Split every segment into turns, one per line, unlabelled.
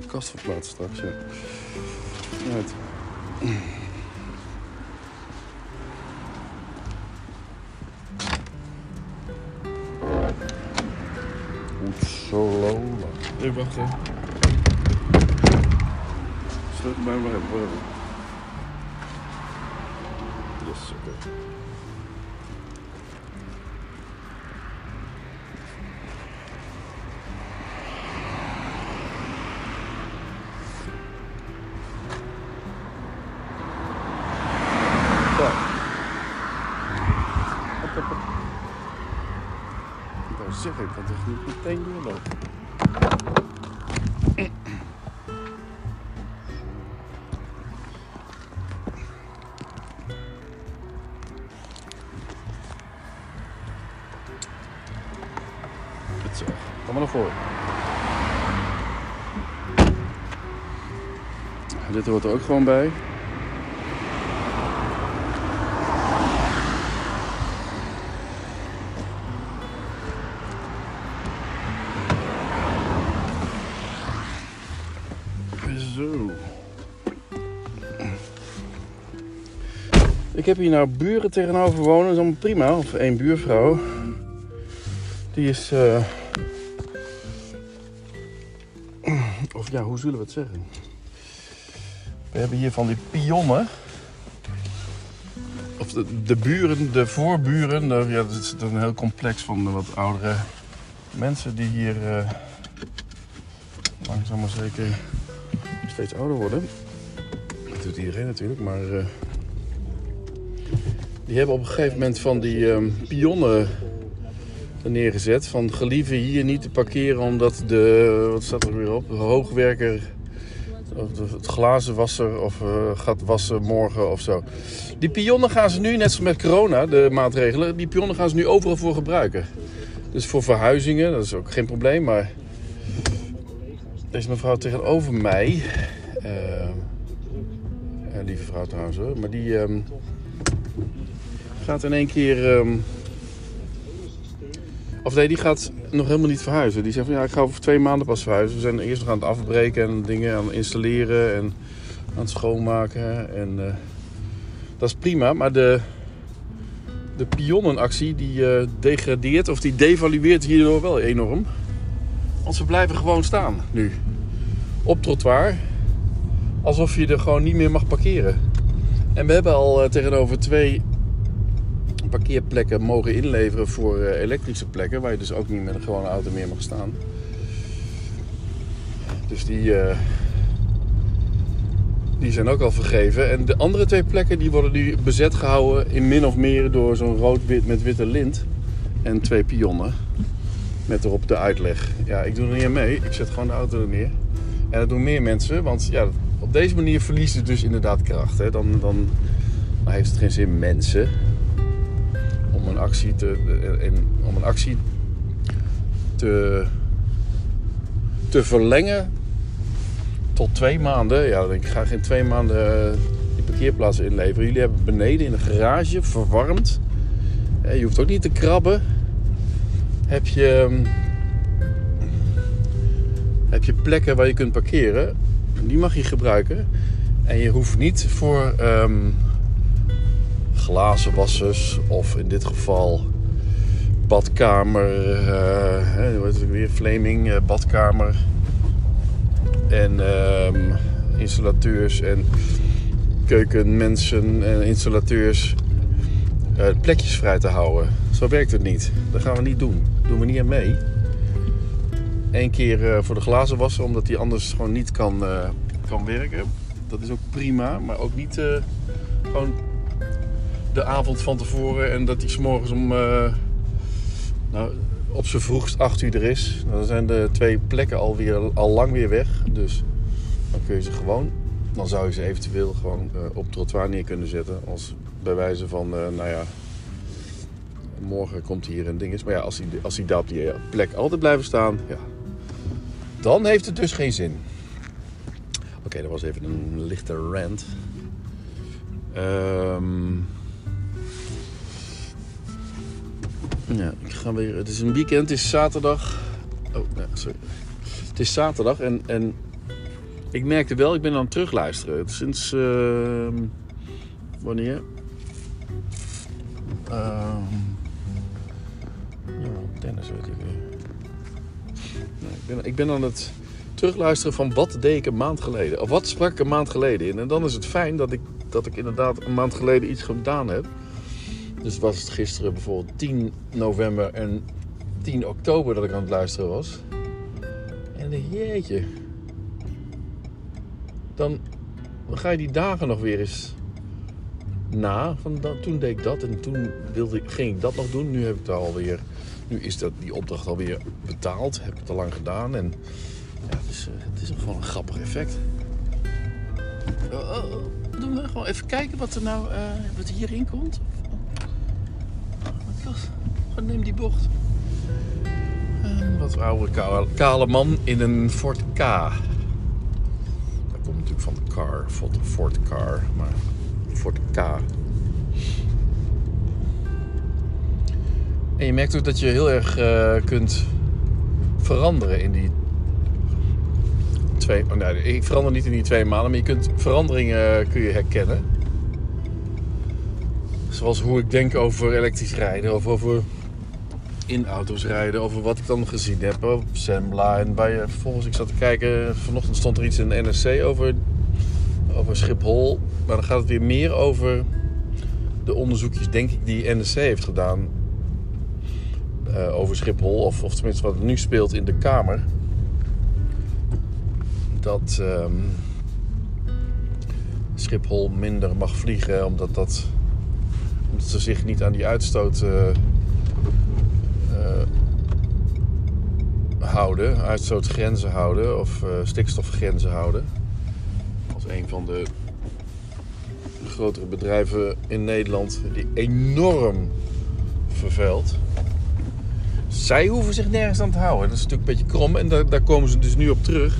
de kast verplaatsen straks, ja. Right. Oetsolola.
Nee, wacht hè.
Sluit mij maar even. whatever. Yes, oké. Zeggen, ik toch niet meteen doorlopen. Goed zo. Kom maar naar voren. Dit hoort er ook gewoon bij. Ik heb hier nou buren tegenover wonen, dat is prima. Of één buurvrouw. Die is. eh, Of ja, hoe zullen we het zeggen? We hebben hier van die pionnen. Of de, buren, de voorburen. ja, dat is een heel complex van wat oudere mensen die hier eh, langzaam maar zeker steeds ouder worden. Dat doet iedereen natuurlijk, maar. eh, die hebben op een gegeven moment van die ehm, pionnen neergezet. Van gelieve hier niet te parkeren omdat de, wat staat er weer op, de hoogwerker of het glazenwasser of eh, gaat wassen morgen of zo. Die pionnen gaan ze nu, net zoals met corona, de maatregelen, die pionnen gaan ze nu overal voor gebruiken. Dus voor verhuizingen, dat is ook geen probleem, maar deze mevrouw tegenover mij, eh, lieve vrouw trouwens hoor, maar die ehm, gaat in één keer... ehm, of nee, die gaat nog helemaal niet verhuizen. Die zegt van ja, ik ga over twee maanden pas verhuizen. We zijn eerst nog aan het afbreken en dingen aan installeren en aan het schoonmaken. En eh, dat is prima, maar de, de pionnenactie die eh, degradeert of die devalueert hierdoor wel enorm. Want ze blijven gewoon staan nu. Op trottoir. Alsof je er gewoon niet meer mag parkeren. En we hebben al eh, tegenover twee parkeerplekken mogen inleveren voor eh, elektrische plekken, waar je dus ook niet met een gewone auto meer mag staan. Dus die, eh, die zijn ook al vergeven. En de andere twee plekken die worden nu bezet gehouden in min of meer door zo'n rood-wit met witte lint en twee pionnen. Met erop de uitleg. Ja, ik doe er niet aan mee. Ik zet gewoon de auto er neer. En dat doen meer mensen, want ja, op deze manier verliest het dus inderdaad kracht. Hè. Dan, dan, dan heeft het geen zin mensen om een actie te, en, om een actie te, te verlengen tot twee maanden. Ja, ik, ga geen twee maanden eh, die parkeerplaatsen inleveren. Jullie hebben beneden in de garage verwarmd. Eh, Je hoeft ook niet te krabben. Heb je, ehm, heb je plekken waar je kunt parkeren. Die mag je gebruiken. En je hoeft niet voor ehm, glazenwassers of in dit geval badkamer, hè, hoe heet het weer, Flaming eh, badkamer en ehm, installateurs en keukenmensen en installateurs eh, plekjes vrij te houden. Zo werkt het niet. Dat gaan we niet doen. Dat doen we niet aan mee. Eén keer voor de glazen wassen, omdat die anders gewoon niet kan, kan werken. Dat is ook prima, maar ook niet gewoon de avond van tevoren en dat die s'morgens om eh, nou, op z'n vroegst 8 uur er is. Dan zijn de twee plekken alweer, al lang weer weg. Dus dan kun je ze gewoon, dan zou je ze eventueel gewoon eh, op trottoir neer kunnen zetten. Als bij wijze van, eh, nou ja, morgen komt hier een ding is. Maar ja, als die, als die daar op die plek altijd blijven staan, ja, dan heeft het dus geen zin. Oké, dat was even een lichte rant. Ehm Ja, ik ga weer. Het is een weekend, het is zaterdag. Oh, nee, sorry. Het is zaterdag en, en ik merkte wel, ik ben aan het terugluisteren. Sinds. Uh, wanneer? Uh, ja, tennis weet ik. Nee, ik, ben, ik ben aan het terugluisteren van wat deed ik een maand geleden. Of wat sprak ik een maand geleden in. En dan is het fijn dat ik, dat ik inderdaad een maand geleden iets gedaan heb. Dus was het gisteren bijvoorbeeld 10 november en 10 oktober dat ik aan het luisteren was. En dan jeetje. Dan ga je die dagen nog weer eens na. Van toen deed ik dat en toen wilde, ging ik dat nog doen. Nu heb ik het alweer. Nu is dat, die opdracht alweer betaald. Heb ik al lang gedaan. En ja, het is, het is gewoon een grappig effect. Oh, oh, oh. Doen we gewoon even kijken wat er nou uh, wat hierin komt. Wat neem die bocht. En wat oude kale, kale man in een Ford K. Dat komt natuurlijk van de car, Ford, Ford Car, maar Ford K. En je merkt ook dat je heel erg uh, kunt veranderen in die twee. Oh nee, ik verander niet in die twee maanden, maar je kunt veranderingen kun je herkennen. Zoals hoe ik denk over elektrisch rijden of over in auto's rijden. Over wat ik dan gezien heb op Sembla. En bij, vervolgens, ik zat te kijken, vanochtend stond er iets in de NRC over, over Schiphol. Maar dan gaat het weer meer over de onderzoekjes, denk ik, die NRC heeft gedaan. Uh, over Schiphol, of, of tenminste wat nu speelt in de Kamer. Dat um, Schiphol minder mag vliegen, omdat dat omdat ze zich niet aan die uitstoot uh, uh, houden, uitstootgrenzen houden of uh, stikstofgrenzen houden. Als een van de grotere bedrijven in Nederland die enorm vervuilt. Zij hoeven zich nergens aan te houden. Dat is natuurlijk een beetje krom en daar, daar komen ze dus nu op terug.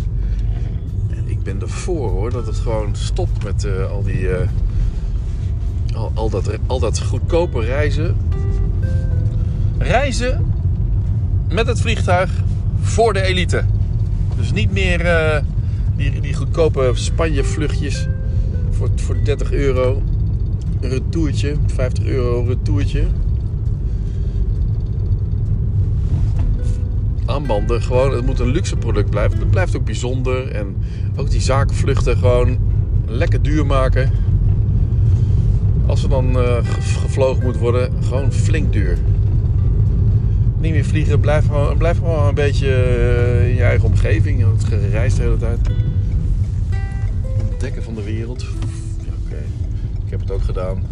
En ik ben ervoor hoor dat het gewoon stopt met al die al, dat, al dat goedkope reizen. Reizen met het vliegtuig voor de elite. Dus niet meer uh, die, die goedkope Spanje-vluchtjes voor, voor 30 euro. Een retourtje, 50 euro retourtje. Aanbanden, gewoon, het moet een luxe product blijven. Het blijft ook bijzonder. En ook die zakenvluchten gewoon lekker duur maken. Als er dan uh, gevlogen moet worden, gewoon flink duur. Niet meer vliegen, blijf gewoon, blijf gewoon een beetje uh, in je eigen omgeving. Het gereisd de hele tijd. Ontdekken van de wereld. Ja, Oké, ik heb het ook gedaan.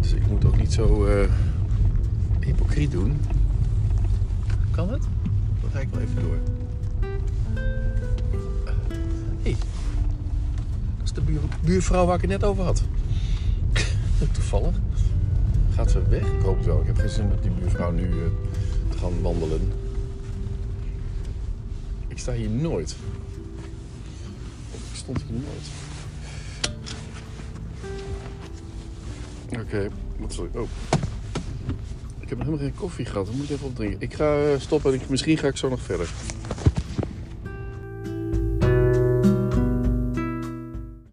Dus ik moet ook niet zo uh, hypocriet doen. Kan het? Dan ga ik wel even door. Buurvrouw waar ik het net over had. Toevallig. Gaat ze weg? Ik hoop het wel. Ik heb geen zin met die buurvrouw nu uh, te gaan wandelen. Ik sta hier nooit. Ik stond hier nooit. Oké, okay, wat ik... Oh. Ik heb nog helemaal geen koffie gehad. Dan moet ik even opdrinken. Ik ga stoppen en misschien ga ik zo nog verder.